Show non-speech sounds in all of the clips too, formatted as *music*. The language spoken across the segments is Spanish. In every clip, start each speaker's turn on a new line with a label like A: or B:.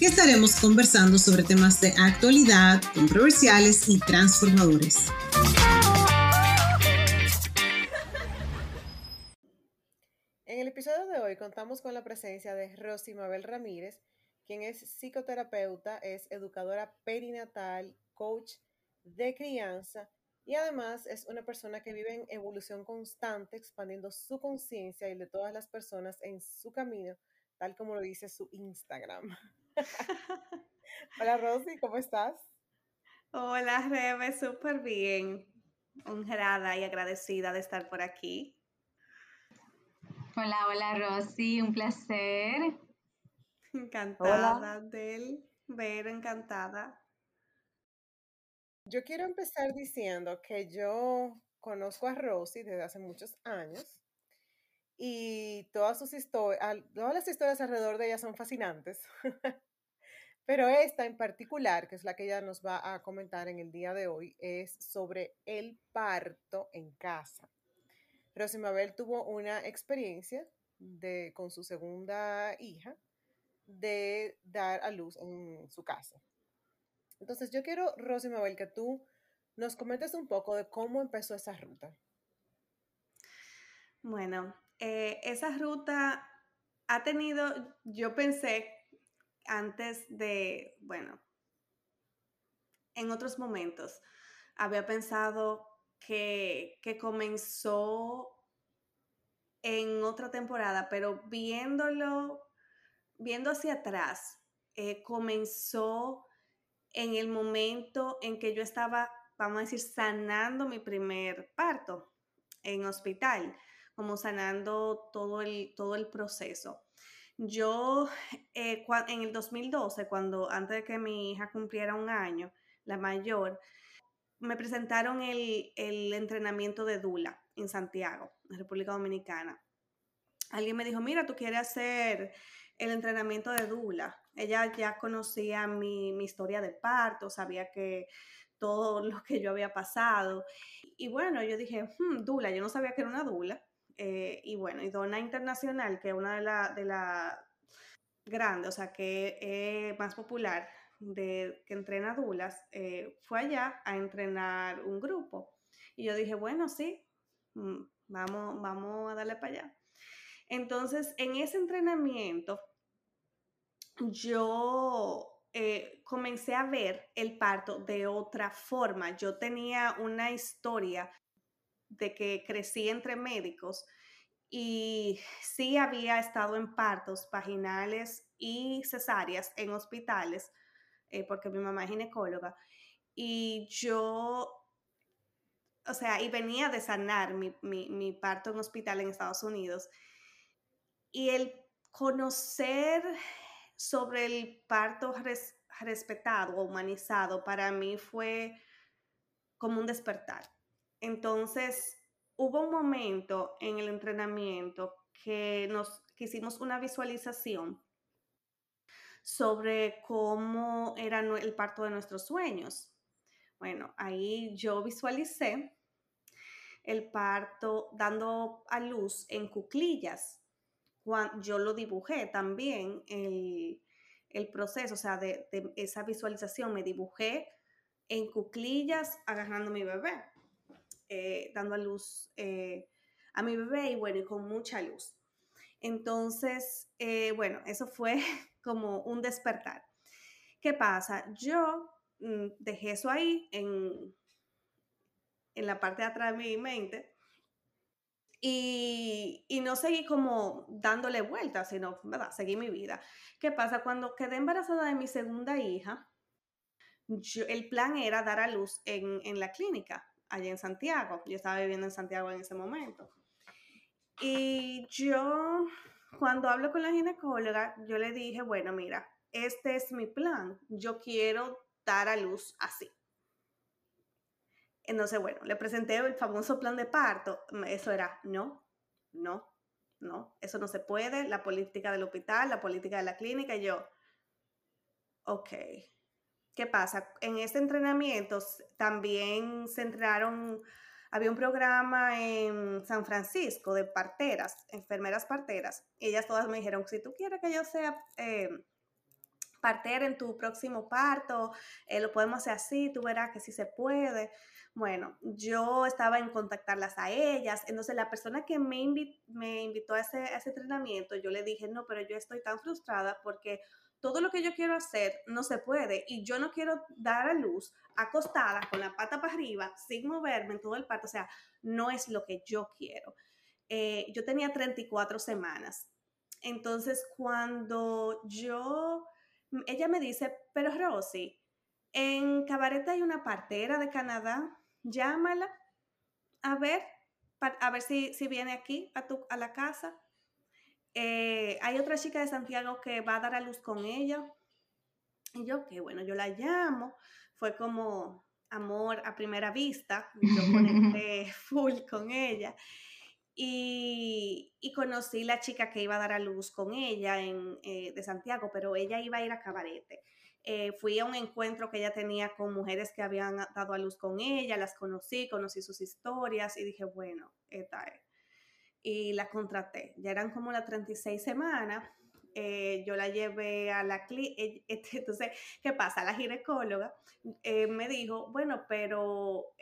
A: que estaremos conversando sobre temas de actualidad, controversiales y transformadores.
B: En el episodio de hoy contamos con la presencia de Rosy Mabel Ramírez, quien es psicoterapeuta, es educadora perinatal, coach de crianza y además es una persona que vive en evolución constante, expandiendo su conciencia y de todas las personas en su camino, tal como lo dice su Instagram. *laughs* Hola Rosy, ¿cómo estás?
C: Hola Rebe, súper bien. Honrada y agradecida de estar por aquí.
D: Hola, hola Rosy, un placer.
C: Encantada del ver, encantada.
B: Yo quiero empezar diciendo que yo conozco a Rosy desde hace muchos años y todas sus historias, todas las historias alrededor de ella son fascinantes. *laughs* Pero esta en particular, que es la que ella nos va a comentar en el día de hoy, es sobre el parto en casa. Rosy Mabel tuvo una experiencia de, con su segunda hija de dar a luz en su casa. Entonces yo quiero, Rosy Mabel, que tú nos comentes un poco de cómo empezó esa ruta.
C: Bueno, eh, esa ruta ha tenido, yo pensé antes de, bueno, en otros momentos, había pensado que, que comenzó en otra temporada, pero viéndolo, viendo hacia atrás, eh, comenzó en el momento en que yo estaba, vamos a decir, sanando mi primer parto en hospital como sanando todo el, todo el proceso. Yo eh, en el 2012, cuando antes de que mi hija cumpliera un año, la mayor, me presentaron el, el entrenamiento de Dula en Santiago, en República Dominicana. Alguien me dijo, mira, tú quieres hacer el entrenamiento de Dula. Ella ya conocía mi, mi historia de parto, sabía que todo *laughs* lo que yo había pasado. Y bueno, yo dije, hmm, Dula, yo no sabía que era una Dula. Eh, y bueno, y Dona Internacional, que es una de las de la grandes, o sea, que es más popular, de, que entrena dulas, eh, fue allá a entrenar un grupo. Y yo dije, bueno, sí, mm, vamos, vamos a darle para allá. Entonces, en ese entrenamiento, yo eh, comencé a ver el parto de otra forma. Yo tenía una historia de que crecí entre médicos y sí había estado en partos vaginales y cesáreas en hospitales, eh, porque mi mamá es ginecóloga, y yo, o sea, y venía de sanar mi, parto en hospital en Estados Unidos. Y el conocer sobre el parto respetado o humanizado para mí fue como un despertar entonces, hubo un momento en el entrenamiento que nos hicimos una visualización sobre cómo era el parto de nuestros sueños. Bueno, ahí yo visualicé el parto dando a luz en cuclillas. Yo lo dibujé también, el, proceso, o sea, de, esa visualización, me dibujé en cuclillas agarrando mi bebé. Eh, dando a luz eh, a mi bebé y bueno, y con mucha luz. Entonces, eh, bueno, eso fue *laughs* como un despertar. ¿Qué pasa? Yo mm, dejé eso ahí en, en la parte de atrás de mi mente y, no seguí como dándole vueltas, sino, ¿verdad? Seguí mi vida. ¿Qué pasa? Cuando quedé embarazada de mi segunda hija, el plan era dar a luz en, en la clínica allá en Santiago. Yo estaba viviendo en Santiago en ese momento. Y yo, cuando hablo con la ginecóloga, yo le dije, bueno, mira, este es mi plan. Yo quiero dar a luz así. Entonces, bueno, le presenté el famoso plan de parto. Eso era, no, no, no, eso no se puede. La política del hospital, la política de la clínica. Y yo, ok. ¿Qué pasa? En este entrenamiento también se entrenaron, había un programa en San Francisco de parteras, enfermeras parteras. Ellas todas me dijeron, si tú quieres que yo sea eh, partera en tu próximo parto, eh, lo podemos hacer así, tú verás que sí se puede. Bueno, yo estaba en contactarlas a ellas, entonces la persona que me, me invitó a ese, a ese entrenamiento, yo le dije, no, pero yo estoy tan frustrada porque todo lo que yo quiero hacer no se puede y yo no quiero dar a luz acostada con la pata para arriba sin moverme en todo el parto, o sea, no es lo que yo quiero. Eh, yo tenía 34 semanas. Entonces, cuando yo, ella me dice, pero Rosy, en Cabaret hay una partera de Canadá, llámala a ver, a ver si, si viene aquí a, tu, a la casa. Eh, hay otra chica de Santiago que va a dar a luz con ella. Y yo, que bueno, yo la llamo. Fue como amor a primera vista. Yo conecté *laughs* full con ella. Y, y, conocí la chica que iba a dar a luz con ella en, eh, de Santiago, pero ella iba a ir a Cabarete. Eh, fui a un encuentro que ella tenía con mujeres que habían dado a luz con ella, las conocí, conocí sus historias y dije, bueno, esta es. Y la contraté. Ya eran como las 36 semanas. Eh, yo la llevé a la clínica. *laughs* Este, entonces, ¿qué pasa? La ginecóloga eh, me dijo, bueno, pero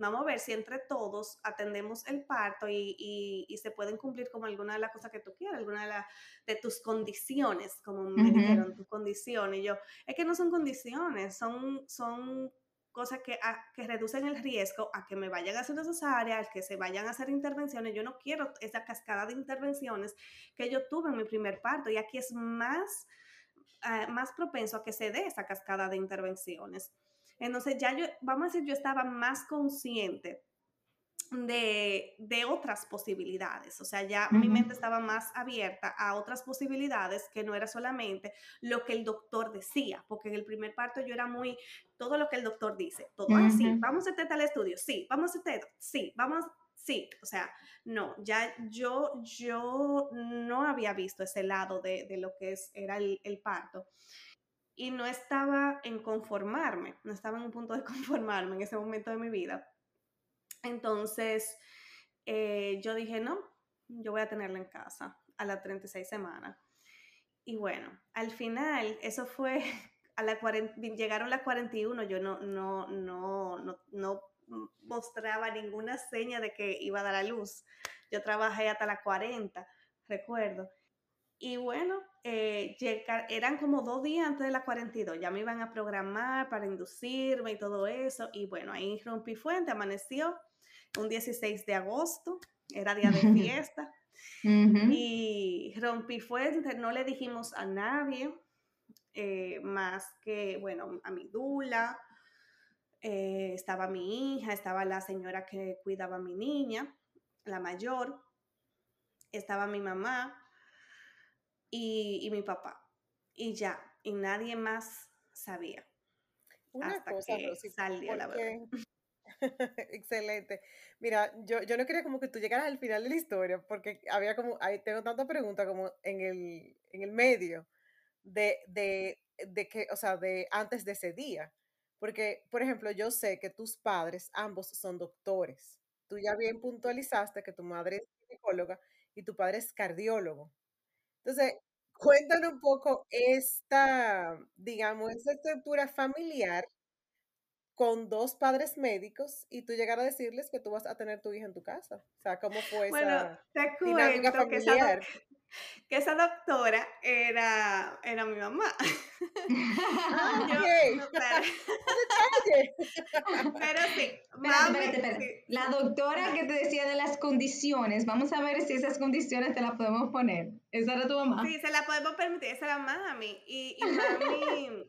C: vamos a ver si entre todos atendemos el parto y, se pueden cumplir como alguna de las cosas que tú quieras, alguna de, de tus condiciones, como me dijeron, tus condiciones. Y yo, es que no son condiciones, son, son cosas que, que reducen el riesgo a que me vayan a hacer cesárea, que se vayan a hacer intervenciones. Yo no quiero esa cascada de intervenciones que yo tuve en mi primer parto y aquí es más, ah, más propenso a que se dé esa cascada de intervenciones. Entonces ya yo, vamos a decir, yo estaba más consciente de, de, otras posibilidades. O sea, ya mi mente estaba más abierta a otras posibilidades que no era solamente lo que el doctor decía, porque en el primer parto yo era muy, todo lo que el doctor dice, todo así, vamos a hacer tal estudio, sí, vamos a hacer, sí, vamos, sí, o sea, no, ya yo, yo no había visto ese lado de, de lo que es, era el, el parto y no estaba en conformarme, no estaba en un punto de *laughs* conformarme en ese momento de mi vida. Entonces, eh, yo dije, no, yo voy a tenerla en casa a las 36 semanas. Y bueno, al final, eso fue, *laughs* a la llegaron las 41, yo no, no, no, no, no mostraba ninguna seña de que iba a dar a luz. Yo trabajé hasta las 40, recuerdo. Y bueno, eh, eran como dos días antes de la 42, ya me iban a programar para inducirme y todo eso. Y bueno, ahí rompí fuente, amaneció un 16 de agosto, era día de *laughs* fiesta. Y rompí fuente, no le dijimos a nadie, eh, más que, bueno, a mi dula, eh, estaba mi hija, estaba la señora que cuidaba a mi niña, la mayor, estaba mi mamá y, mi papá. Y ya, y nadie más sabía.
B: Una hasta cosa, que salió la verdad. *laughs* Excelente. Mira, yo, yo no quería como que tú llegaras al final de la historia, porque había como, ahí tengo tanta pregunta como en el, en el medio de, de, de que, o sea, de antes de ese día. Porque, por ejemplo, yo sé que tus padres ambos son doctores. Tú ya bien puntualizaste que tu madre es psicóloga y tu padre es cardiólogo. Entonces, cuéntanos un poco esta, digamos, esta estructura familiar con dos padres médicos y tú llegar a decirles que tú vas a tener tu hija en tu casa. O sea, ¿cómo fue
C: bueno, te dinámica familiar? que esa doctora era, era mi mamá.
B: Ah,
C: pero, sí,
D: La doctora que te decía de las condiciones, vamos a ver si esas condiciones te las podemos poner. ¿Esa era tu mamá?
C: Sí, se la podemos permitir, esa era mami. Y, y mami,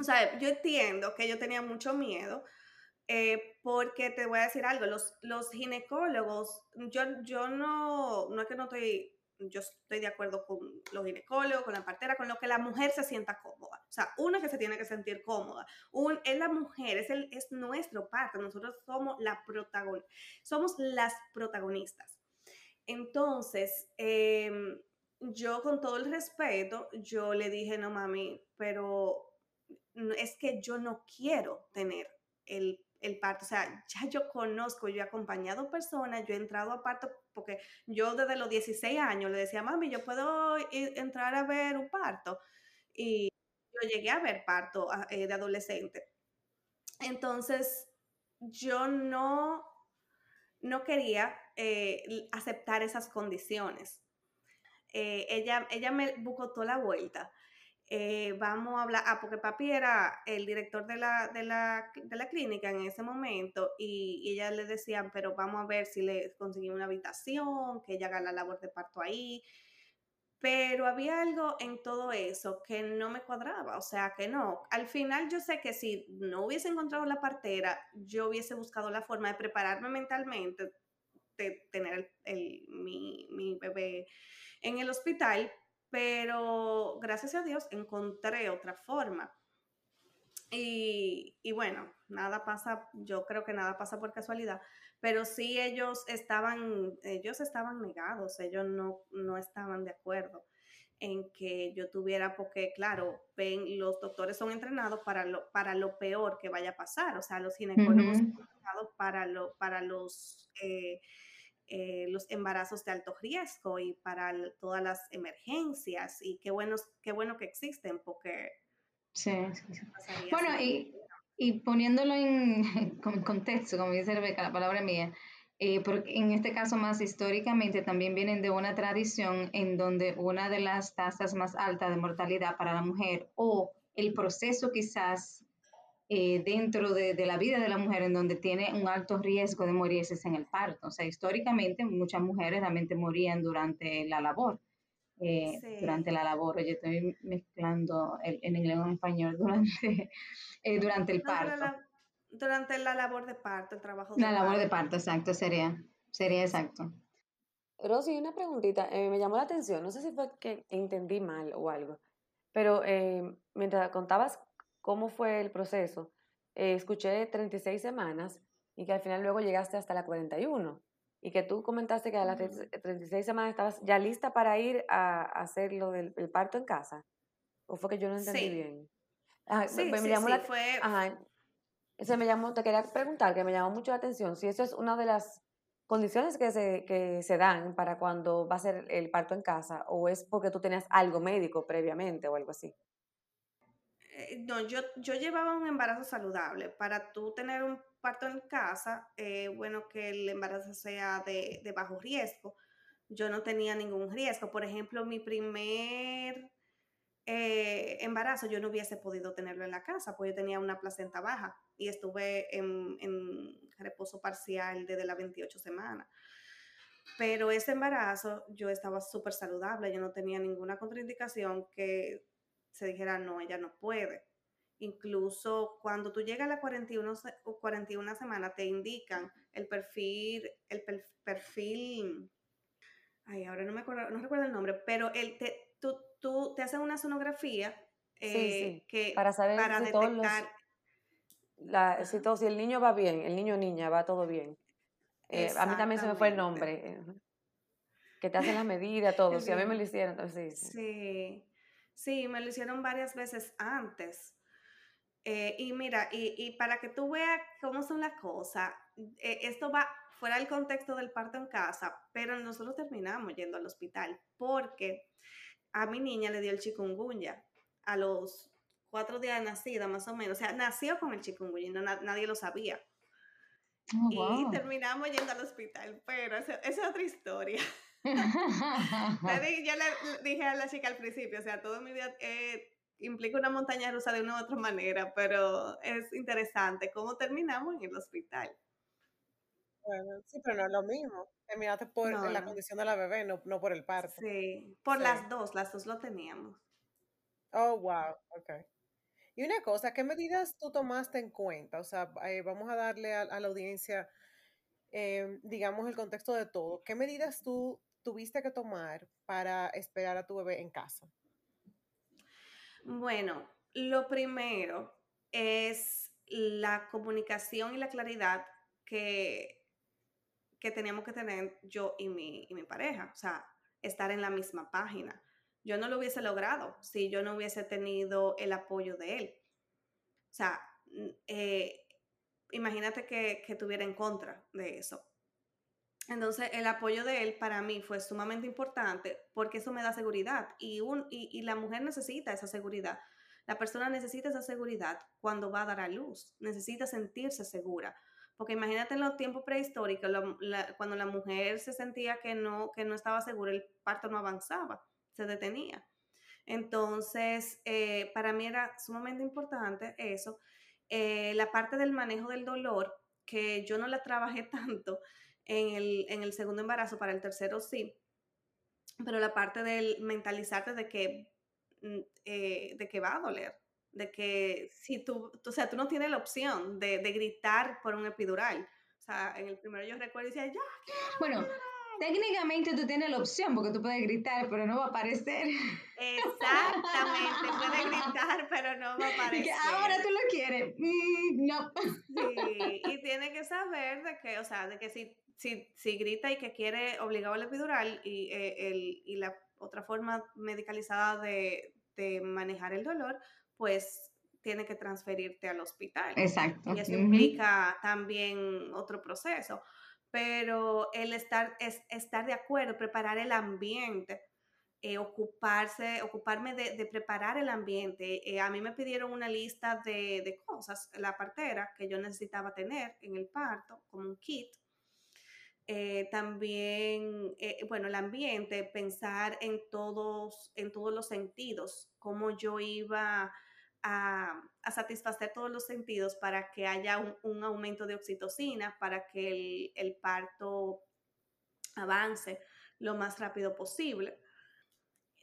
C: o sea, yo entiendo que yo tenía mucho miedo. Eh, porque te voy a decir algo, los, los ginecólogos, yo, yo no, no es que no estoy yo estoy de acuerdo con los ginecólogos, con la partera, con lo que la mujer se sienta cómoda. O sea, una que se tiene que sentir cómoda. Un, es la mujer, es, el, es nuestro parte. Nosotros somos, la protagon somos las protagonistas. Entonces, em, yo con todo el respeto, yo le dije, no mami, pero es que yo no quiero tener el el parto. O sea, ya yo conozco, yo he acompañado personas, yo he entrado a parto, porque yo desde los 16 años le decía, mami, yo puedo entrar a ver un parto. Y yo llegué a ver parto ah, eh, de adolescente. Entonces, yo no, no quería eh, aceptar esas condiciones. Eh, ella, ella me buscó toda la vuelta eh, vamos a hablar, ah, porque papi era el director de la, de la, de la clínica en ese momento y, ella le decían, pero vamos a ver si le conseguimos una habitación, que ella haga la labor de parto ahí. Pero había algo en todo eso que no me cuadraba, o sea que no. Al final yo sé que si no hubiese encontrado la partera, yo hubiese buscado la forma de prepararme mentalmente, de tener el, mi, mi bebé en el hospital, pero gracias a Dios encontré otra forma. Y, bueno, nada pasa, yo creo que nada pasa por casualidad, pero sí ellos estaban, ellos estaban negados, ellos no, no estaban de acuerdo en que yo tuviera, porque claro, ven, los doctores son entrenados para lo, para lo peor que vaya a pasar, o sea, los ginecólogos son entrenados para, lo, para los... Eh, eh, los embarazos de alto riesgo y para todas las emergencias y qué, buenos, qué bueno que existen porque...
D: Sí, Bueno, y, y, poniéndolo en, *laughs* contexto, como dice Rebeca, la palabra mía, eh, porque en este caso más históricamente también vienen de una tradición en donde una de las tasas más altas de mortalidad para la mujer o el proceso quizás eh, dentro de, la vida de la mujer en donde tiene un alto riesgo de morirse en el parto. O sea, históricamente muchas mujeres realmente morían durante la labor. Eh, durante la labor, yo estoy mezclando en inglés o en español durante, *laughs* eh, durante el parto.
C: durante la labor de parto, el trabajo
D: de La labor de parto, exacto, sería, sería exacto.
E: Rosy, una preguntita, me llamó la atención, no sé si fue que entendí mal o algo, pero mientras contabas cómo fue el proceso, eh, escuché 36 semanas y que al final luego llegaste hasta la 41 y que tú comentaste que a las 36 semanas estabas ya lista para ir a, hacer lo del parto en casa. ¿O fue que yo no entendí bien?
C: sí, me, llamó la, fue...
E: Ajá, se me llamó, te quería preguntar, que me llamó mucho la atención, si eso es una de las condiciones que se, que se dan para cuando va a ser el parto en casa o es porque tú tenías algo médico previamente o algo así.
C: Eh, no, yo, yo llevaba un embarazo saludable. Para tú tener un parto en casa, eh, bueno, que el embarazo sea de, bajo riesgo. Yo no tenía ningún riesgo. Por ejemplo, mi primer eh, embarazo yo no hubiese podido tenerlo en la casa, porque yo tenía una placenta baja y estuve en, en reposo parcial desde las 28 semanas. Pero ese embarazo yo estaba súper saludable, yo no tenía ninguna contraindicación que se dijera, no, ella no puede. Incluso cuando tú llegas a la 41, 41 semana, te indican el perfil, el perfil, ay, ahora no me acuerdo, no recuerdo el nombre, pero el te, tú, tú te haces una sonografía eh, que
E: para saber si detectar la, si, todo, si el niño va bien, el niño o niña va todo bien. Eh, a mí también se me fue el nombre. Eh, que te hacen la medida, *laughs* todo. Si a mí me lo hicieron, entonces
C: sí. Sí. Sí, me lo hicieron varias veces antes. Eh, y mira, y, para que tú veas cómo son las cosas, eh, esto va fuera del contexto del parto en casa, pero nosotros terminamos yendo al hospital porque a mi niña le dio el chikungunya a los cuatro días de nacida, más o menos. O sea, nació con el chikungunya y nadie lo sabía. Oh, y terminamos yendo al hospital, pero esa es otra historia. *laughs* *laughs* yo le dije a la chica al principio, o sea, todo mi vida eh, implica una montaña rusa de una u otra manera, pero es interesante cómo terminamos en el hospital.
B: Bueno, sí, pero no es lo mismo. Terminaste por la condición de la bebé, no, no por el parto.
C: Sí, por las dos, las dos lo teníamos.
B: Oh, wow, ok. Y una cosa, ¿qué medidas tú tomaste en cuenta? O sea, eh, vamos a darle a, la audiencia em, digamos, el contexto de todo, ¿qué medidas tú tuviste que tomar para esperar a tu bebé en casa?
C: Bueno, lo primero es la comunicación y la claridad que, que teníamos que tener yo y mi, y mi pareja, o sea, estar en la misma página. Yo no lo hubiese logrado si yo no hubiese tenido el apoyo de él. O sea, eh, imagínate que, que tuviera en contra de eso. Entonces, el apoyo de él para mí fue sumamente importante porque eso me da seguridad y, un, y, la mujer necesita esa seguridad. La persona necesita esa seguridad cuando va a dar a luz, necesita sentirse segura. Porque imagínate en los tiempos prehistóricos, cuando la mujer se sentía que no, que no estaba segura, el parto no avanzaba, se detenía. Entonces, eh, para mí era sumamente importante eso. Eh, la parte del manejo del dolor, que yo no la trabajé *laughs* tanto, en el, segundo embarazo, para el tercero sí, pero la parte del mentalizarte de que, mm, eh, de que va a doler, de que si tú, o sea, tú no tienes la opción de, gritar por un epidural. O sea, en el primero yo recuerdo y decía, ya,
D: Bueno, técnicamente tú tienes la opción porque tú puedes gritar, pero no va a aparecer.
C: Exactamente, puedes gritar, pero no va a *laughs* aparecer.
D: ahora tú lo quieres. Mm, no.
C: Sí, y tiene que saber de que, o sea, de que si si, grita y que quiere obligado al epidural y, eh, el, y la otra forma medicalizada de, manejar el dolor, pues tiene que transferirte al hospital.
D: Exacto.
C: Y eso implica también otro proceso. Pero el estar, es, estar de acuerdo, preparar el ambiente, eh, ocuparse, ocuparme de, preparar el ambiente. Eh, a mí me pidieron una lista de, de, cosas, la partera, que yo necesitaba tener en el parto, como un kit. Eh, también, eh, bueno, el ambiente, pensar en todos, en todos los sentidos, cómo yo iba a, satisfacer todos los sentidos para que haya un, aumento de oxitocina, para que el, parto avance lo más rápido posible.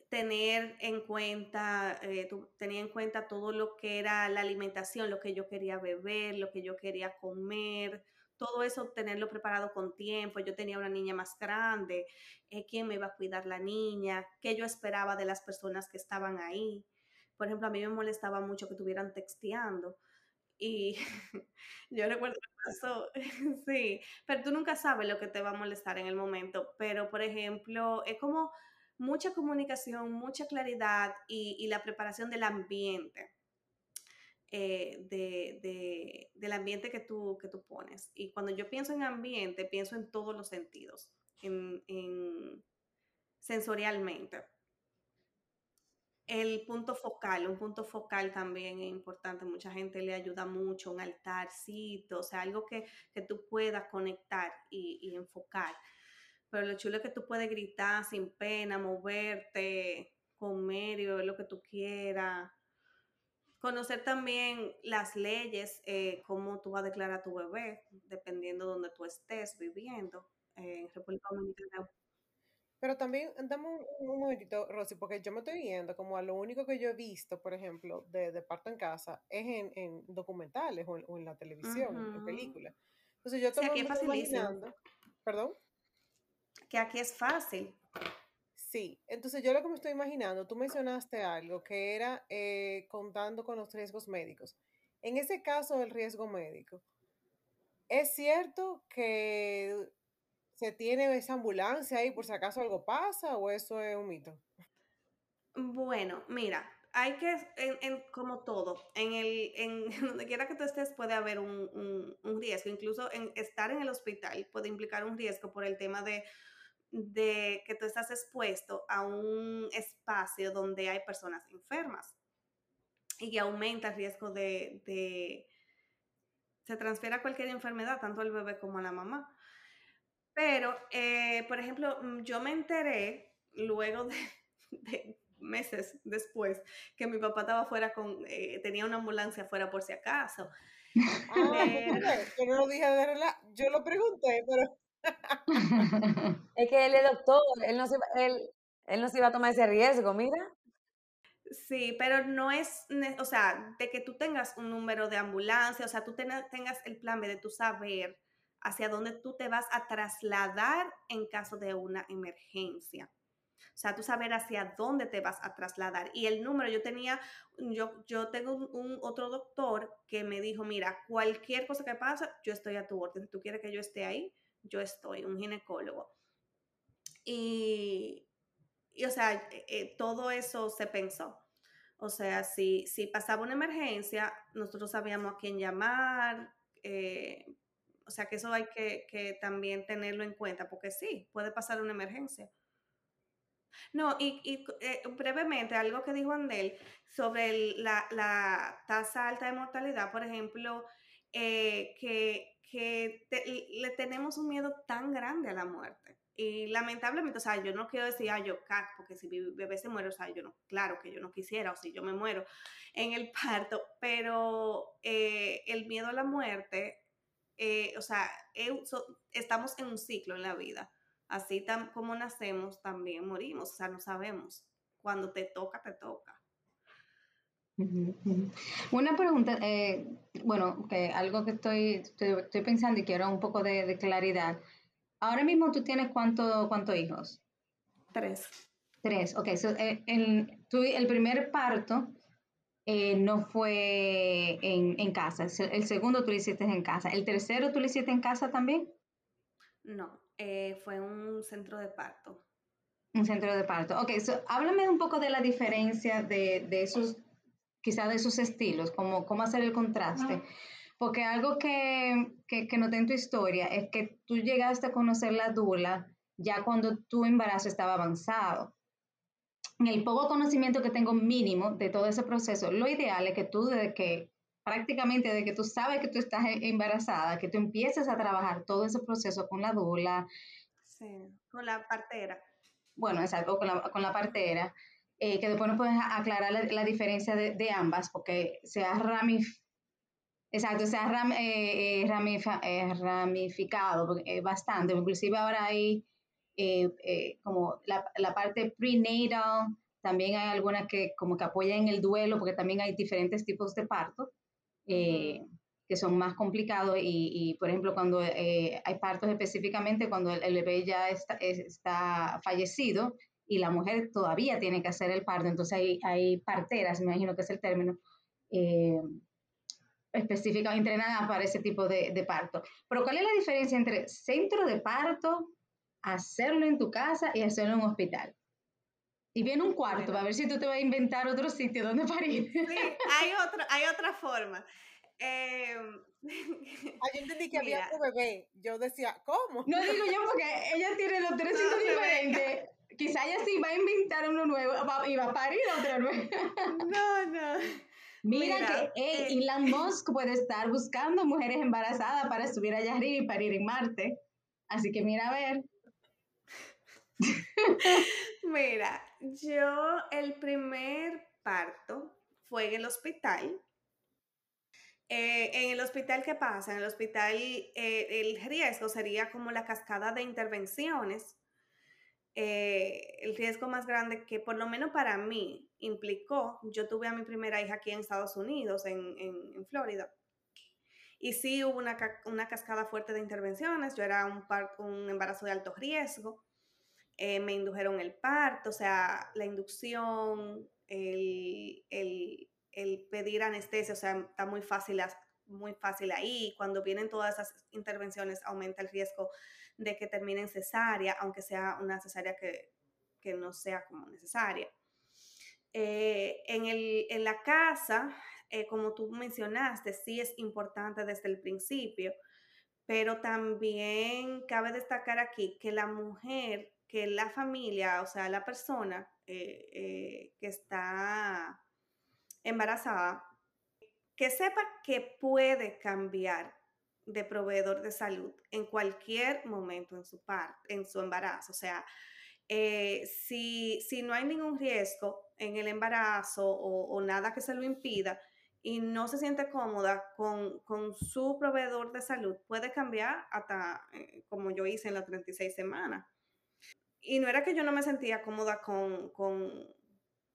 C: Tener en cuenta, eh, tenía en cuenta todo lo que era la alimentación, lo que yo quería beber, lo que yo quería comer, todo eso tenerlo preparado con tiempo. Yo tenía una niña más grande, eh, quién me iba a cuidar la niña, qué yo esperaba de las personas que estaban ahí. Por ejemplo, a mí me molestaba mucho que estuvieran texteando. Y *laughs* yo recuerdo que pasó, *laughs* sí, pero tú nunca sabes lo que te va a molestar en el momento. Pero, por ejemplo, es como mucha comunicación, mucha claridad y la preparación del ambiente eh, de, del ambiente que tú, que tú pones. Y cuando yo pienso en ambiente, pienso en todos los sentidos, en, sensorialmente. El punto focal, un punto focal también es importante, mucha gente le ayuda mucho, un altarcito, o sea, algo que, tú puedas conectar y, y enfocar. Pero lo chulo es que tú puedes gritar sin pena, moverte, comer y lo que tú quieras Conocer también las leyes, eh, cómo tú vas a declarar a tu bebé, dependiendo de donde tú estés viviendo eh, en República Dominicana.
B: Pero también, dame un, momentito, Rosy, porque yo me estoy viendo como a lo único que yo he visto, por ejemplo, de, de parto en casa, es en, documentales o en, la televisión, en películas. Entonces yo estoy imaginando, ¿perdón?
C: Que aquí es fácil.
B: Sí, entonces yo lo que me estoy imaginando, tú mencionaste algo que era eh, contando con los riesgos médicos. En ese caso del riesgo médico, ¿es cierto que se tiene esa ambulancia ahí por si acaso algo pasa o eso es un mito?
C: Bueno, mira, hay que, como todo, en, el, *laughs* en donde quiera que tú estés puede haber un, un riesgo, incluso en estar en el hospital puede implicar un riesgo por el tema de de que tú estás expuesto a un espacio donde hay personas enfermas y que aumenta el riesgo de, se transfiere a cualquier enfermedad, tanto al bebé como a la mamá. Pero, eh, por ejemplo, mm, yo me enteré luego de, *laughs* meses después que mi papá estaba fuera con, eh, tenía una ambulancia fuera por si acaso.
B: Ah, *laughs* yo no lo dije de verdad, yo lo pregunté, pero *laughs*
E: es que él es doctor, él no, se, él, él no se iba a tomar ese riesgo, mira.
C: Sí, pero no es, o sea, de que tú tengas un número de ambulancia, o sea, tú tengas el plan B de tu saber hacia dónde tú te vas a trasladar en caso de una emergencia. O sea, tú saber hacia dónde te vas a trasladar. Y el número, yo tenía, yo, yo tengo un, otro doctor que me dijo, mira, cualquier cosa que pasa, yo estoy a tu orden. Si tú quieres que yo esté ahí, yo estoy, un ginecólogo. Y, y o sea, eh, eh, todo eso se pensó. O sea, si, si pasaba una emergencia, nosotros sabíamos a quién llamar. Eh, o sea, que eso hay que, que, también tenerlo en cuenta, porque sí, puede pasar una emergencia. No, y, y brevemente, algo que dijo Andel sobre la, la, tasa alta de mortalidad, por ejemplo, que, que le tenemos un miedo tan grande a la muerte. Y lamentablemente, o sea, yo no quiero decir, ah, yo cac, porque si mi bebé se muere, o sea, yo no, claro que yo no quisiera, o si yo me muero en el parto, pero eh, el miedo a la muerte, eh, o sea, estamos en un ciclo en la vida. Así como nacemos, también morimos, o sea, no sabemos. Cuando te toca, te toca.
D: Una pregunta, eh, bueno, que algo que estoy, estoy, pensando y quiero un poco de, claridad. Ahora mismo tú tienes cuánto, cuántos hijos?
C: Tres.
D: Tres, ok. Eh, el, el primer parto eh, no fue en, en, casa, el segundo tú lo hiciste en casa. ¿El tercero tú lo hiciste en casa también?
C: No, fue un centro de parto.
D: Un centro de parto. Ok, háblame un poco de la diferencia de, de esos quizá de sus estilos, como cómo hacer el contraste. Porque algo que, que, que noté en tu historia es que tú llegaste a conocer la dula ya cuando tu embarazo estaba avanzado. En el poco conocimiento que tengo mínimo de todo ese proceso, lo ideal es que tú desde que prácticamente desde que tú sabes que tú estás e, embarazada, que tú empieces a trabajar todo ese proceso con la dula.
C: Sí, con la partera.
D: Bueno, exacto, con la, con la partera. Eh, que después nos puedes aclarar la, diferencia de, ambas, porque se ha ramif Exacto, se ha eh, eh, ramificado bastante, inclusive ahora hay como la, la, parte prenatal, también hay algunas que como que apoyan el duelo, porque también hay diferentes tipos de parto que son más complicados y, por ejemplo, cuando hay partos específicamente, cuando el, bebé ya está, está fallecido, y la mujer todavía tiene que hacer el parto. Entonces hay, hay parteras, me imagino que es el término, eh, específicas, entrenadas para ese tipo de, de, parto. Pero ¿cuál es la diferencia entre centro de parto, hacerlo en tu casa y hacerlo en un hospital? Y viene un cuarto, para ver si tú te vas a inventar otro sitio donde parir.
C: Sí, hay, otro, hay otra forma. Eh, *laughs*
B: yo entendí que había un bebé. Yo decía, ¿cómo?
D: No digo yo porque ella tiene los tres sitios diferentes. Quizá ella sí va a inventar uno nuevo y va a parir otro nuevo.
C: No, no.
D: Mira, que eh, Elon Musk puede estar buscando mujeres embarazadas para subir allá arriba y parir en Marte. Así que mira a ver. *laughs*
C: mira, yo el primer parto fue en el hospital. Eh, en el hospital, ¿qué pasa? En el hospital eh, el riesgo sería como la cascada de intervenciones eh, el riesgo más grande que por lo menos para mí implicó, yo tuve a mi primera hija aquí en Estados Unidos, en, en, Florida, y sí hubo una, una, cascada fuerte de intervenciones, yo era un, un embarazo de alto riesgo, eh, me indujeron el parto, o sea, la inducción, el, el, el, pedir anestesia, o sea, está muy fácil, muy fácil ahí, cuando vienen todas esas intervenciones aumenta el riesgo de que termine en cesárea, aunque sea una cesárea que, no sea como necesaria. Eh, en, el, en, la casa, eh, como tú mencionaste, sí es importante desde el principio, pero también cabe destacar aquí que la mujer, que la familia, o sea, la persona eh, que está embarazada, que sepa que puede cambiar de proveedor de salud en cualquier momento en su, en su embarazo. O sea, eh, si, si, no hay ningún riesgo en el embarazo o, nada que se lo impida y no se siente cómoda con, con su proveedor de salud, puede cambiar hasta eh, como yo hice en las 36 semanas. Y no era que yo no me sentía cómoda con, con,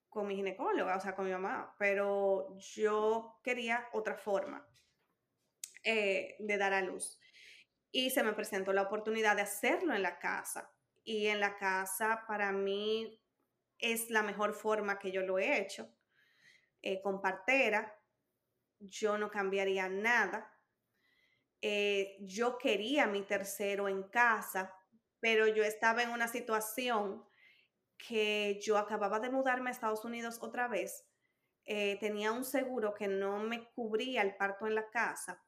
C: con mi ginecóloga, o sea, con mi mamá, pero yo quería otra forma. Eh, de dar a luz. y se me presentó la oportunidad de hacerlo en la casa. Y en la casa para mí es la mejor forma que yo lo he hecho. Eh, con partera, yo no cambiaría nada. Eh, yo quería mi tercero en casa, pero yo estaba en una situación que yo acababa de mudarme a Estados Unidos otra vez. Eh, tenía un seguro que no me cubría el parto en la casa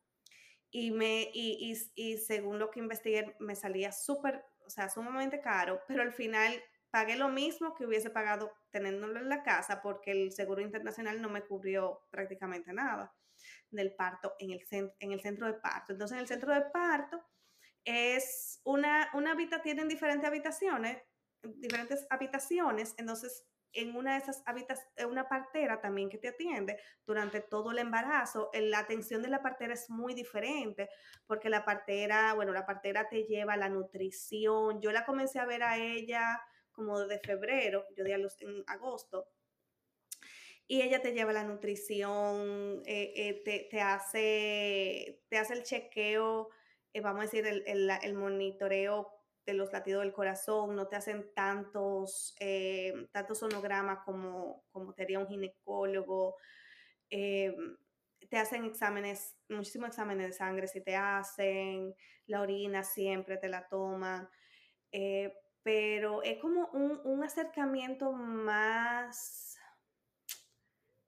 C: y, me, y, y según lo que investigué me salía súper, o sea, sumamente caro, pero al final pagué lo mismo que hubiese pagado teniéndolo en la casa porque el seguro internacional no me cubrió prácticamente nada del parto en el, en el centro de parto. Entonces, en el centro de parto es una, una habitación, tienen diferentes habitaciones, diferentes habitaciones, entonces en una de esas habitaciones, una partera también que te atiende durante todo el embarazo, la atención de la partera es muy diferente, porque la partera, bueno, la partera te lleva la nutrición. Yo la comencé a ver a ella como de febrero, yo di a luz en agosto, y ella te lleva la nutrición, eh, eh, te, hace, te hace el chequeo, eh, vamos a decir, el, monitoreo de los latidos del corazón, no te hacen tantos, tantos sonogramas como, como te haría un ginecólogo, te hacen exámenes, muchísimos exámenes de sangre si te hacen, la orina siempre te la toman, pero es como un, un acercamiento más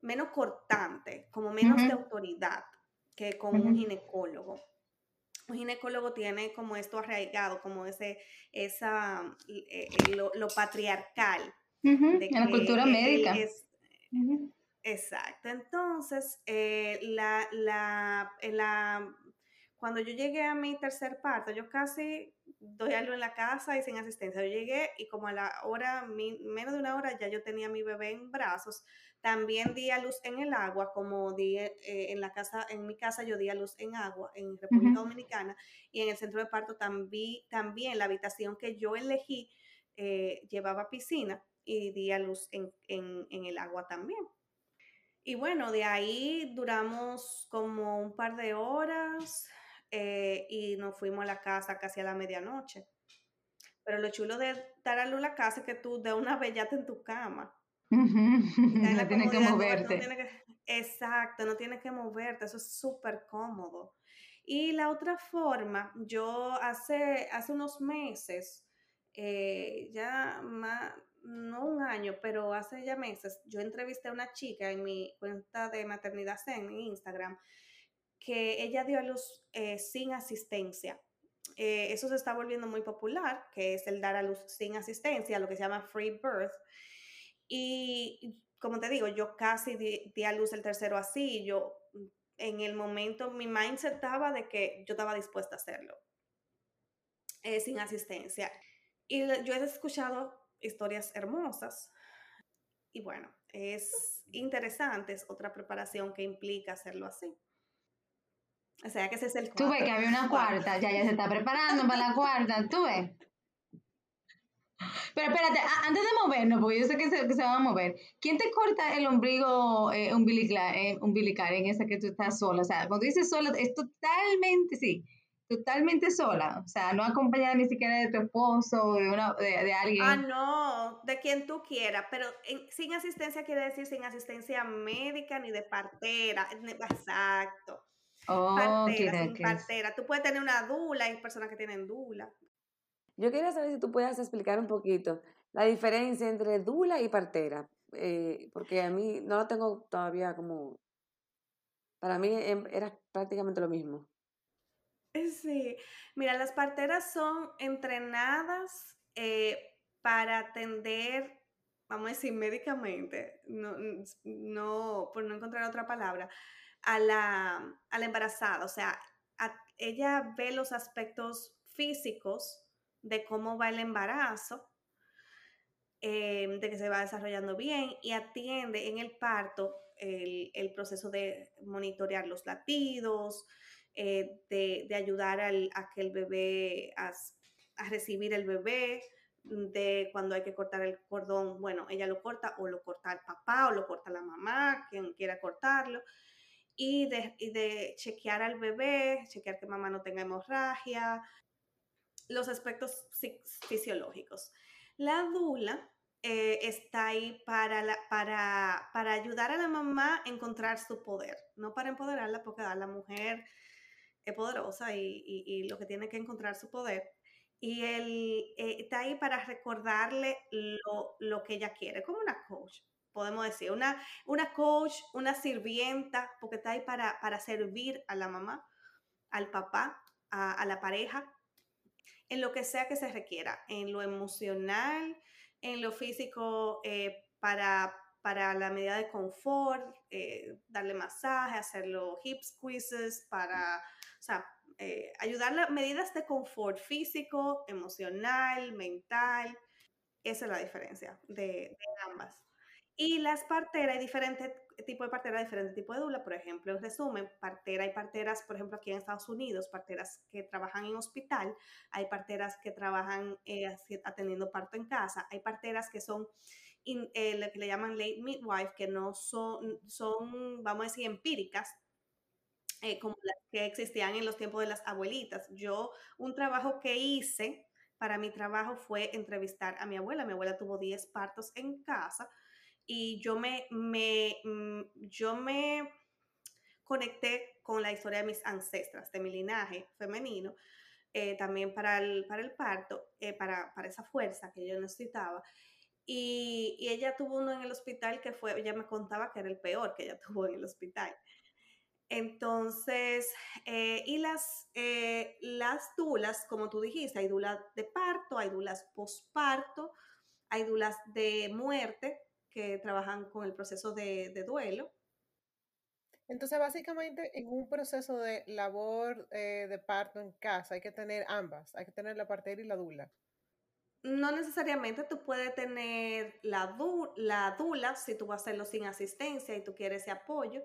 C: menos cortante, como menos de autoridad que con un ginecólogo. Un ginecólogo tiene como esto arraigado, como ese, esa, eh, lo, patriarcal.
D: en la cultura médica.
C: Exacto. Entonces, eh, la, la, la, cuando yo llegué a mi tercer parto, yo casi doy algo en la casa y sin asistencia. Yo llegué y como a la hora, menos de una hora, ya yo tenía a mi bebé en brazos. También di a luz en el agua, como di eh, en la casa, en mi casa yo di a luz en agua, en República Dominicana, y en el centro de parto también, también la habitación que yo elegí eh, llevaba piscina y di a luz en, el agua también. Y bueno, de ahí duramos como un par de horas eh, y nos fuimos a la casa casi a la medianoche. Pero lo chulo de dar a luz la casa es que tú de una bellata en tu cama.
D: No tienes que moverte.
C: exacto, no tienes que moverte, eso es súper cómodo. Y la otra forma, yo hace, hace unos meses, eh, ya más, no un año, pero hace ya meses, yo entrevisté a una chica en mi cuenta de maternidad en Instagram, que ella dio a luz eh, sin asistencia. Eh, eso se está volviendo muy popular, que es el dar a luz sin asistencia, lo que se llama free birth. Y como te digo, yo casi di, a luz el tercero así, yo en el momento, mi mindset estaba de que yo estaba dispuesta a hacerlo, eh, sin asistencia. Y yo he escuchado historias hermosas. Y bueno, es interesante, es otra preparación que implica hacerlo así. O sea que ese es el
D: Tú ves que había una *laughs* cuarta, ya, ya se está preparando para la cuarta, tú ves. Pero espérate, antes de movernos, porque yo sé que se, que se van a mover, ¿quién te corta el ombligo eh, umbilical, eh, umbilical en esa que tú estás sola? O sea, cuando dices sola, es totalmente, sí, totalmente sola. O sea, no acompañada ni siquiera de tu esposo, de, una, de, alguien.
C: Ah, no, de quien tú quieras, pero sin asistencia quiere decir sin asistencia médica ni de partera. Exacto. Oh, partera, sin partera. Tú puedes tener una dula, hay personas que tienen dula.
E: Yo quería saber si tú puedes explicar un poquito la diferencia entre dula y partera, eh, porque a mí no lo tengo todavía como... Para mí em, era prácticamente lo mismo.
C: Sí, mira, las parteras son entrenadas eh, para atender, vamos a decir médicamente, no, por no encontrar otra palabra, a la, a la embarazada. O sea, ella ve los aspectos físicos de cómo va el embarazo, em, de que se va desarrollando bien y atiende en el parto el, proceso de monitorear los latidos, eh, de, ayudar al, a que el bebé, a, recibir el bebé, de cuando hay que cortar el cordón, bueno, ella lo corta o lo corta el papá o lo corta la mamá, quien quiera cortarlo. y de, y de chequear al bebé, chequear que mamá no tenga hemorragia, los aspectos fisiológicos. La dula eh, está ahí para, para, para, ayudar a la mamá a encontrar su poder, no para empoderarla, porque la mujer es poderosa y, lo que tiene que encontrar su poder. Y él eh, está ahí para recordarle lo, lo, que ella quiere, como una coach, podemos decir, una, una coach, una sirvienta, porque está ahí para, para servir a la mamá, al papá, a la pareja, en lo que sea que se requiera, en lo emocional, en lo físico eh, para, para la medida de confort, eh, darle masaje, hacerlo hip squeezes, para, o sea, eh, medidas de confort físico, emocional, mental. Esa es la diferencia de, de ambas. Y las parteras, hay diferentes tipos de partera, diferentes tipos de dula. Por ejemplo, en resumen, partera hay parteras, por ejemplo, aquí en Estados Unidos, parteras que trabajan en hospital, hay parteras que trabajan eh, atendiendo parto en casa, hay parteras que son eh, lo que le llaman late midwife, que no son, son vamos a decir, empíricas, eh, como las que existían en los tiempos de las abuelitas. Yo, un trabajo que hice para mi trabajo fue entrevistar a mi abuela. Mi abuela tuvo 10 partos en casa y yo me, me, mm, yo me conecté con la historia de mis ancestras, de mi linaje femenino, eh, también para el, para el parto, eh, para, para, esa fuerza que yo necesitaba. Y, y, ella tuvo uno en el hospital que fue, ella me contaba que era el peor que ella *laughs* tuvo en el hospital. Entonces, eh, y las, las dulas, como tú dijiste, hay dulas de parto, hay dulas posparto, hay dulas de muerte, que trabajan con el proceso de, duelo.
B: Entonces, básicamente, en un proceso de labor eh, de parto en casa hay que tener ambas, hay que tener la partera y la dula.
C: No necesariamente tú puedes tener la, la dula si tú vas a hacerlo sin asistencia y tú quieres ese apoyo.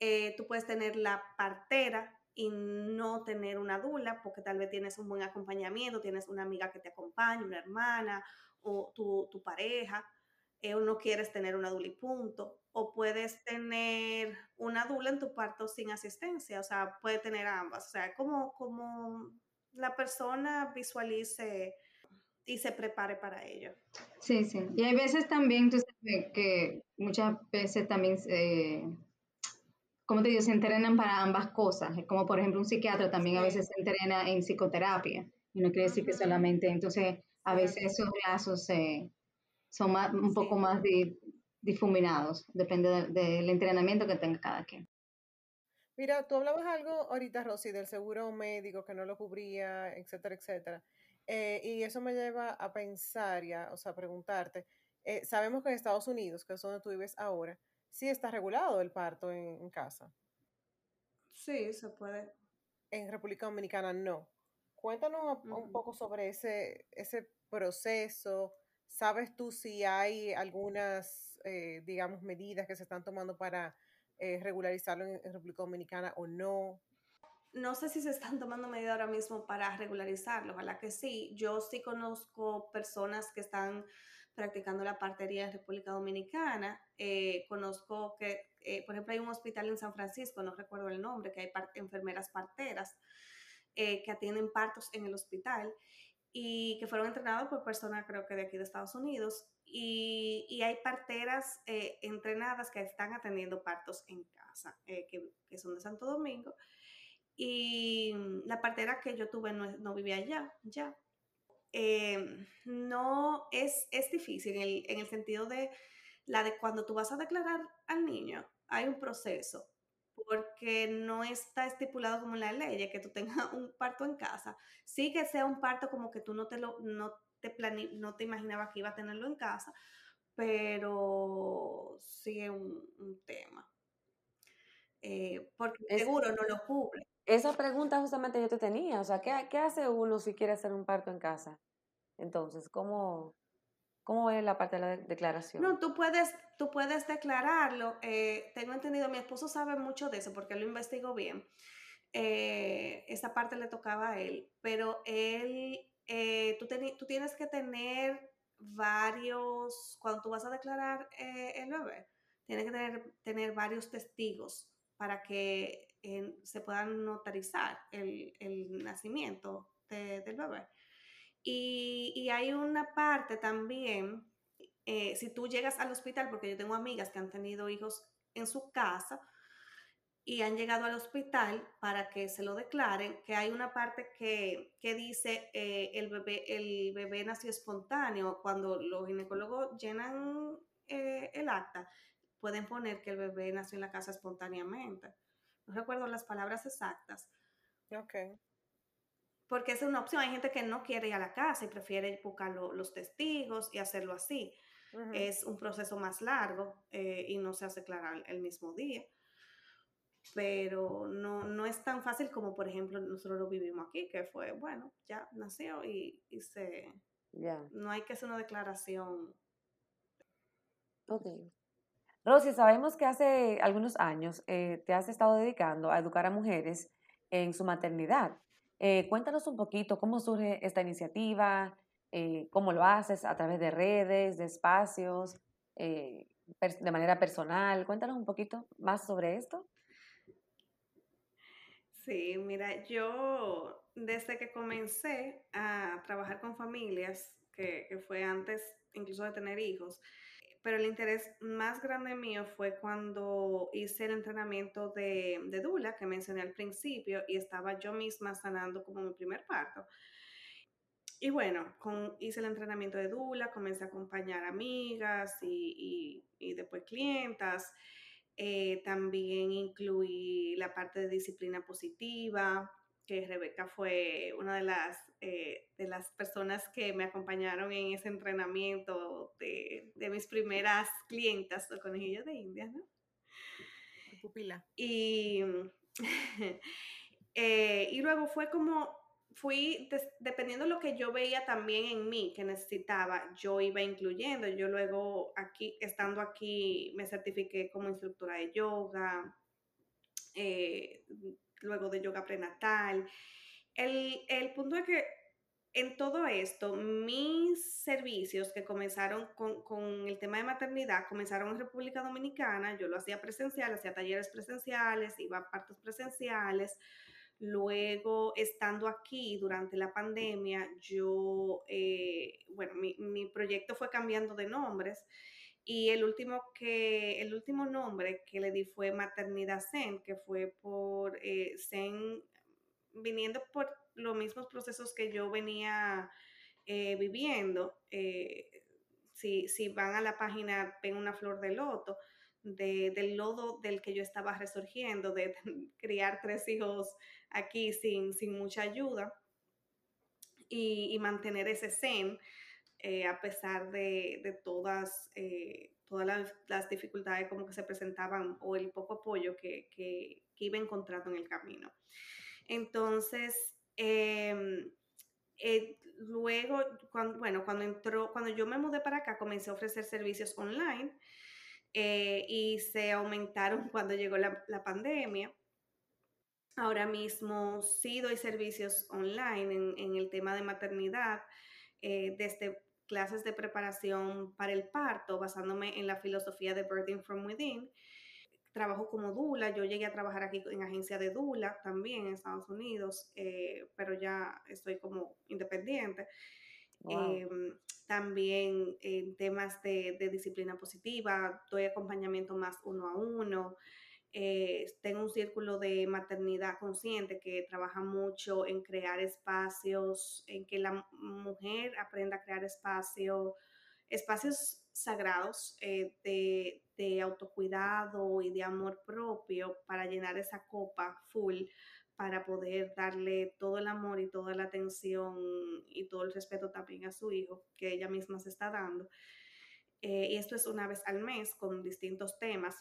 C: Eh, tú puedes tener la partera y no tener una dula porque tal vez tienes un buen acompañamiento, tienes una amiga que te acompaña, una hermana o tu, tu pareja eh, o no quieres tener una dula y punto, o puedes tener una dula en tu parto sin asistencia, o sea, puede tener ambas, o sea, como, como la persona visualice y se prepare para ello.
D: Sí, sí, y hay veces también, tú sabes que muchas veces también, eh, como te digo, se entrenan para ambas cosas, como por ejemplo un psiquiatra también a veces se entrena en psicoterapia, y no quiere decir que solamente, entonces a veces esos lazos se son un poco más difuminados, depende del entrenamiento que tenga cada quien.
B: Mira, tú hablabas algo ahorita, Rosy, del seguro médico que no lo cubría, etcétera, etcétera. Eh, y eso me lleva a pensar, ya, o sea, a preguntarte, eh, sabemos que en Estados Unidos, que es donde tú vives ahora, sí está regulado el parto en, casa.
C: Sí, se puede.
B: En República Dominicana no. Cuéntanos un poco sobre ese, ese proceso, ¿Sabes tú si hay algunas, eh, digamos, medidas que se están tomando para eh, regularizarlo en, República Dominicana o no?
C: No sé si se están tomando medidas ahora mismo para regularizarlo, ojalá que sí. Yo sí conozco personas que están practicando la partería en República Dominicana. Eh, conozco que, por ejemplo, hay un hospital en San Francisco, no recuerdo el nombre, que hay enfermeras parteras que atienden partos en el hospital y que fueron entrenados por personas creo que de aquí de Estados Unidos y, y hay parteras eh, entrenadas que están atendiendo partos en casa, eh, que, que, son de Santo Domingo. Y la partera que yo tuve no, no vivía allá, ya. Em, no es, es difícil en el, en el sentido de la de cuando tú vas a declarar al niño, hay un proceso porque no está estipulado como en la ley, que tú tengas *laughs* un parto en casa. Sí que sea un parto como que tú no te lo, no te no te imaginabas que iba a tenerlo en casa, pero sí es un, tema. Eh, porque seguro no lo cubre.
E: Esa pregunta justamente yo te tenía, o sea, ¿qué, ¿qué hace uno si quiere hacer un parto en casa? Entonces, ¿cómo, ¿Cómo es la parte de la declaración?
C: No, tú puedes, tú puedes declararlo. Eh, tengo entendido, mi esposo sabe mucho de eso porque lo investigó bien. Eh, esa parte le tocaba a él, pero él, eh, tú, tienes que tener varios, cuando tú vas a declarar el bebé, tienes que tener, tener varios testigos para que eh, se pueda notarizar el nacimiento del bebé. Y, hay una parte también, eh, si tú llegas al hospital, porque yo tengo amigas que han tenido hijos en su casa, y han llegado al hospital para que se lo declaren, que hay una parte que, que dice eh, el, bebé, el bebé nació espontáneo. Cuando los ginecólogos llenan eh, el acta, pueden poner que el bebé nació en la casa espontáneamente. No recuerdo las palabras exactas.
B: Ok.
C: Porque es una opción. Hay gente que no quiere ir a la casa y prefiere buscar los testigos y hacerlo así. Es un proceso más largo eh, y no se hace claro el mismo día pero no, no es tan fácil como, por ejemplo, nosotros lo vivimos aquí, que fue, bueno, ya nació y, y se... No hay que hacer una declaración.
E: Ok. Rosy, sabemos que hace algunos años eh, te has estado dedicando a educar a mujeres en su maternidad. Eh, cuéntanos un poquito cómo surge esta iniciativa, eh, cómo lo haces a través de redes, de espacios, de manera personal. Cuéntanos un poquito más sobre esto.
C: Sí, mira, yo desde que comencé a trabajar con familias, que, fue antes incluso de tener hijos, pero el interés más grande mío fue cuando hice el entrenamiento de, de Dula, que mencioné al principio, y estaba yo misma sanando como mi primer parto. Y bueno, con, hice el entrenamiento de Dula, comencé a acompañar amigas y, y, y después clientas. Eh, también incluí la parte de disciplina positiva, que Rebeca fue una de las, eh, de las personas que me acompañaron en ese entrenamiento de, de mis primeras clientas, los conejillos de India, ¿no?
B: Pupila.
C: Y, *laughs* eh, y luego fue como fui, dependiendo de lo que yo veía también en mí que necesitaba, yo iba incluyendo. Yo luego aquí, estando aquí, me certifiqué como instructora de yoga, eh, luego de yoga prenatal. El, el punto es que en todo esto, mis servicios que comenzaron con, con, el tema de maternidad, comenzaron en República Dominicana, yo lo hacía presencial, hacía talleres presenciales, iba a partos presenciales, Luego, estando aquí durante la pandemia, yo, eh, bueno, mi, mi, proyecto fue cambiando de nombres y el último, que, el último nombre que le di fue Maternidad Zen, que fue por eh, Zen, viniendo por los mismos procesos que yo venía eh, viviendo. si, si van a la página, ven una flor de loto. del lodo del que yo estaba resurgiendo, de *laughs* criar tres hijos aquí sin, mucha ayuda y, mantener ese zen eh, a pesar de, todas, eh, todas las, dificultades como que se presentaban o el poco apoyo que, iba encontrando en el camino. Entonces, em, eh, luego, cuando, bueno, cuando entró, cuando yo me mudé para acá, comencé a ofrecer servicios online y se aumentaron *laughs* cuando llegó la, la pandemia. Ahora mismo sí doy servicios online en, el tema de maternidad, eh, desde clases de preparación para el parto, basándome en la filosofía de Birthing from Within. Trabajo como Dula, yo llegué a trabajar aquí en agencia de Dula también en Estados Unidos, eh, pero ya estoy como independiente. Em, también en temas de, de disciplina positiva, doy acompañamiento más uno a uno. Eh, tengo un círculo de maternidad consciente que trabaja mucho en crear espacios, en que la mujer aprenda a crear espacios, espacios sagrados eh, de, de, autocuidado y de amor propio para llenar esa copa full, para poder darle todo el amor y toda la atención y todo el respeto también a su hijo que ella misma se está dando. Eh, y esto es una vez al mes con distintos temas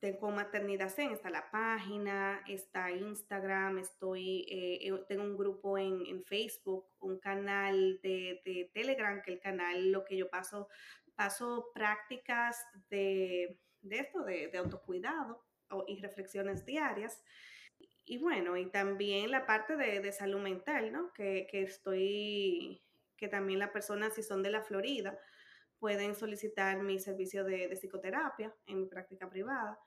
C: tengo Maternidad Zen, está la página, está Instagram, estoy, eh, eh, tengo un grupo en, Facebook, un canal de, Telegram, que el canal lo que yo paso, paso prácticas de, esto, de, autocuidado y reflexiones diarias. Y bueno, y también la parte de, salud mental, ¿no? Que, que estoy, que también las personas, si son de la Florida, pueden solicitar mi servicio de, psicoterapia en mi práctica privada.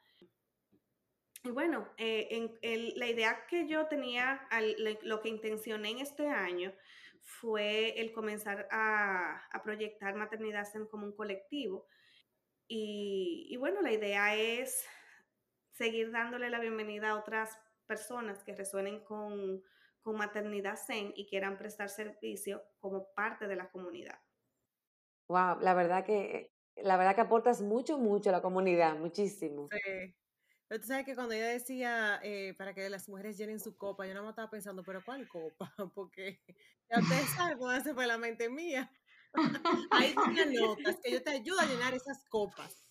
C: y bueno, eh, en, la idea que yo tenía, lo que intencioné en este año fue el comenzar a, proyectar maternidad como un colectivo. Y, bueno, la idea es seguir dándole la bienvenida a otras personas que resuenen con, con maternidad zen y quieran prestar servicio como parte de la comunidad.
E: Wow, la verdad que la verdad que aportas mucho, mucho a la comunidad, muchísimo.
B: Sí. Pero tú sabes que cuando ella decía eh, para que las mujeres llenen su copa, yo no me estaba pensando, pero ¿cuál copa? *laughs* Porque ya ustedes *laughs* saben se fue la mente mía. *laughs* Hay unas notas que yo te ayudo a llenar esas copas.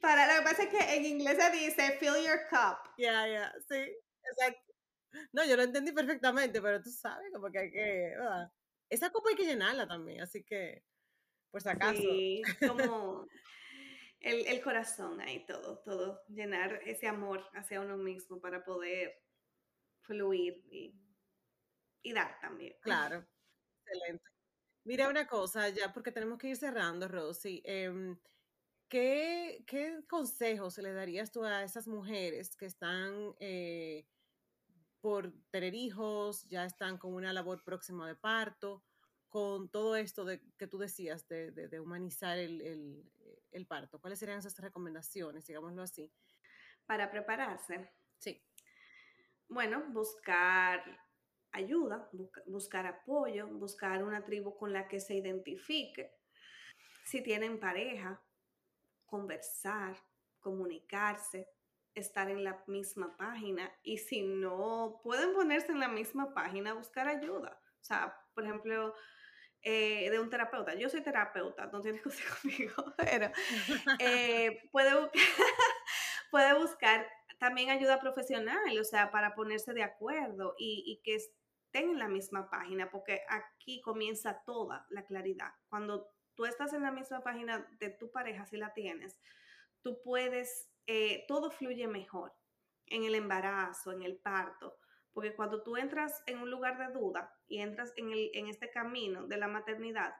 C: Para lo que pasa es que en inglés se dice fill your cup.
B: Ya, ya, sí, exacto. No, yo lo entendí perfectamente, pero tú sabes, como que hay que, Esa copa hay que llenarla también, así que, por si acaso.
C: Sí, como el, el, corazón ahí, todo, todo, llenar ese amor hacia uno mismo para poder fluir y, y dar también.
B: Claro, excelente. Mira una cosa, ya porque tenemos que ir cerrando, Rosy. Eh, ¿qué, ¿Qué consejos le darías tú a esas mujeres que están eh, por tener hijos, ya están con una labor próxima de parto, con todo esto de, que tú decías de, de, humanizar el, el, el, parto? ¿Cuáles serían esas recomendaciones, digámoslo así?
C: Para prepararse.
B: Sí.
C: Bueno, buscar ayuda, buscar apoyo, buscar una tribu con la que se identifique. Si tienen pareja, conversar, comunicarse, estar en la misma página y si no pueden ponerse en la misma página, buscar ayuda. O sea, por ejemplo, eh, de un terapeuta. Yo soy terapeuta, no tienes *laughs* que ser conmigo, pero eh, *laughs* puede, *laughs* puede buscar también ayuda profesional, o sea, para ponerse de acuerdo y, y que estén en la misma página, porque aquí comienza toda la claridad. Cuando tú estás en la misma página de tu pareja, si la tienes, tú puedes, eh, todo fluye mejor en el embarazo, en el parto, porque cuando tú entras en un lugar de duda y entras en, el, en este camino de la maternidad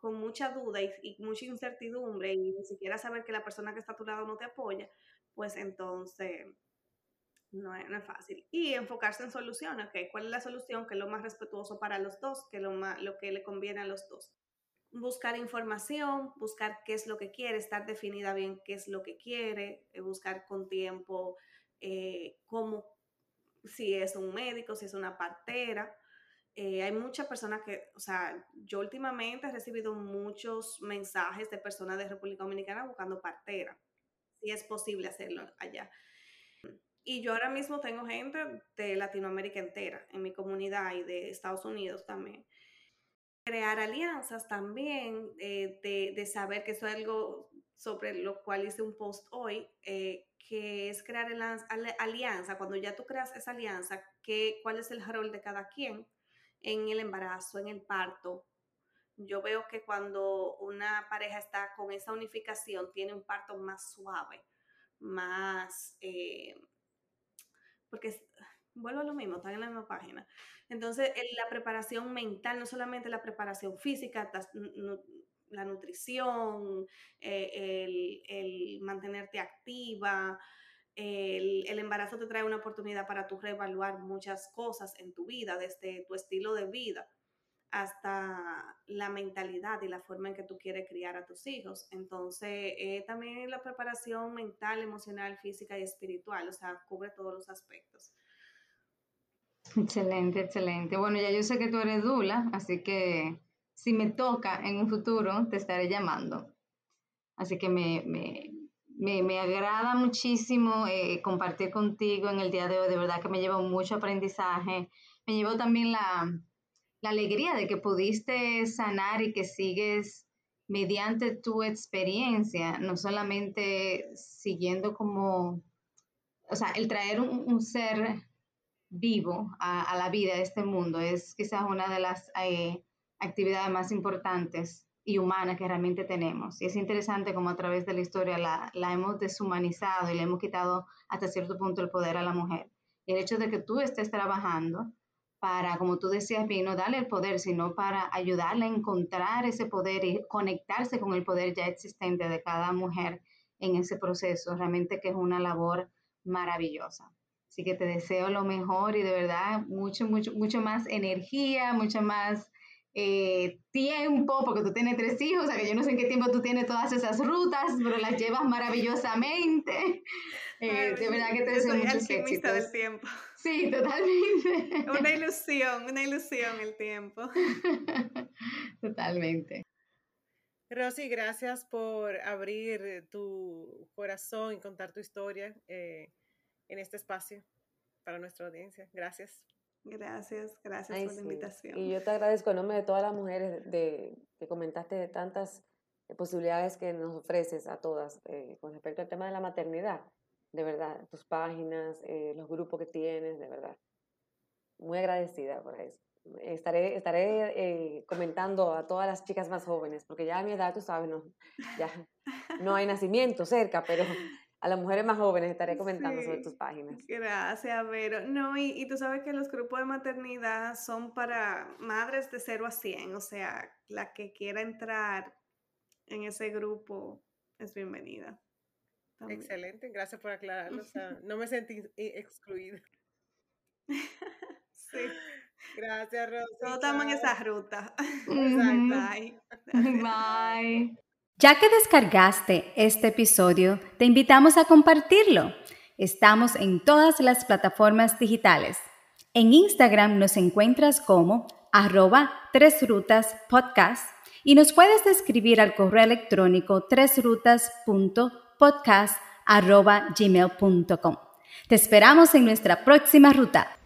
C: con mucha duda y, mucha incertidumbre y ni siquiera saber que la persona que está a tu lado no te apoya, pues entonces no es, fácil. Y enfocarse en soluciones, ¿ok? ¿Cuál es la solución que es lo más respetuoso para los dos, que lo, más, lo que le conviene a los dos? Buscar información, buscar qué es lo que quiere, estar definida bien qué es lo que quiere, eh, buscar con tiempo eh, cómo, si es un médico, si es una partera. Eh, hay muchas personas que, o sea, yo últimamente he recibido muchos mensajes de personas de República Dominicana buscando partera, si es posible hacerlo allá. Y yo ahora mismo tengo gente de Latinoamérica entera en mi comunidad y de Estados Unidos también crear alianzas también, eh, de, saber que eso es algo sobre lo cual hice un post hoy, eh, que es crear alianza, cuando ya tú creas esa alianza, que, cuál es el rol de cada quien en el embarazo, en el parto. Yo veo que cuando una pareja está con esa unificación, tiene un parto más suave, más... Eh, porque vuelvo a lo mismo, están en la misma página. Entonces, la preparación mental, no solamente la preparación física, la nutrición, eh, el, mantenerte activa, el, el, embarazo te trae una oportunidad para tú reevaluar muchas cosas en tu vida, desde tu estilo de vida hasta la mentalidad y la forma en que tú quieres criar a tus hijos. Entonces, eh, también la preparación mental, emocional, física y espiritual, o sea, cubre todos los aspectos.
D: Excelente, excelente. Bueno, ya yo sé que tú eres Dula, así que si me toca en un futuro, te estaré llamando. Así que me, me, me, me agrada muchísimo eh, compartir contigo en el día de hoy. De verdad que me llevo mucho aprendizaje. Me llevo también la, la alegría de que pudiste sanar y que sigues mediante tu experiencia, no solamente siguiendo como, o sea, el traer un, un ser vivo a, la vida de este mundo. Es quizás una de las eh, actividades más importantes y humanas que realmente tenemos. Y es interesante como a través de la historia la, hemos deshumanizado y le hemos quitado hasta cierto punto el poder a la mujer. Y el hecho de que tú estés trabajando para, como tú decías bien, no darle el poder, sino para ayudarle a encontrar ese poder y conectarse con el poder ya existente de cada mujer en ese proceso. Realmente que es una labor maravillosa. Así que te deseo lo mejor y de verdad mucho, mucho, mucho más energía, mucho más eh, tiempo, porque tú tienes tres hijos, o sea que yo no sé en qué tiempo tú tienes todas esas rutas, pero las llevas maravillosamente. *laughs* Eh, de verdad que te deseo muchos éxitos.
C: del tiempo.
D: Sí, totalmente. *laughs*
C: Una ilusión, una ilusión el tiempo. *laughs*
D: Totalmente.
B: Rosy, gracias por abrir tu corazón y contar tu historia eh, en este espacio para nuestra audiencia. Gracias.
C: Gracias, gracias por la invitación.
E: Y yo te agradezco en nombre de todas las mujeres de, que comentaste de tantas eh, posibilidades que nos ofreces a todas eh, con respecto al tema de la maternidad. De verdad, tus páginas, eh, los grupos que tienes, de verdad. Muy agradecida por eso. Estaré, estaré comentando a todas las chicas más jóvenes, porque ya a mi edad, tú sabes, no, ya no hay nacimiento cerca, pero a las mujeres más jóvenes estaré comentando sobre tus páginas.
C: Gracias, Vero. No, y, y, tú sabes que los grupos de maternidad son para madres de 0 a 100, o sea, la que quiera entrar en ese grupo es bienvenida.
B: Excelente, gracias por aclararlo. O sea, *laughs* no me sentí excluida.
C: sí.
B: Gracias, Rosa.
C: Todos estamos en esa ruta.
D: Bye. *laughs* Bye. *laughs*
F: Ya que descargaste este episodio, te invitamos a compartirlo. Estamos en todas las plataformas digitales. En Instagram nos encuentras como arroba tres rutas podcast y nos puedes escribir al correo electrónico tresrutas.podcast arroba gmail.com. Te esperamos en nuestra próxima ruta.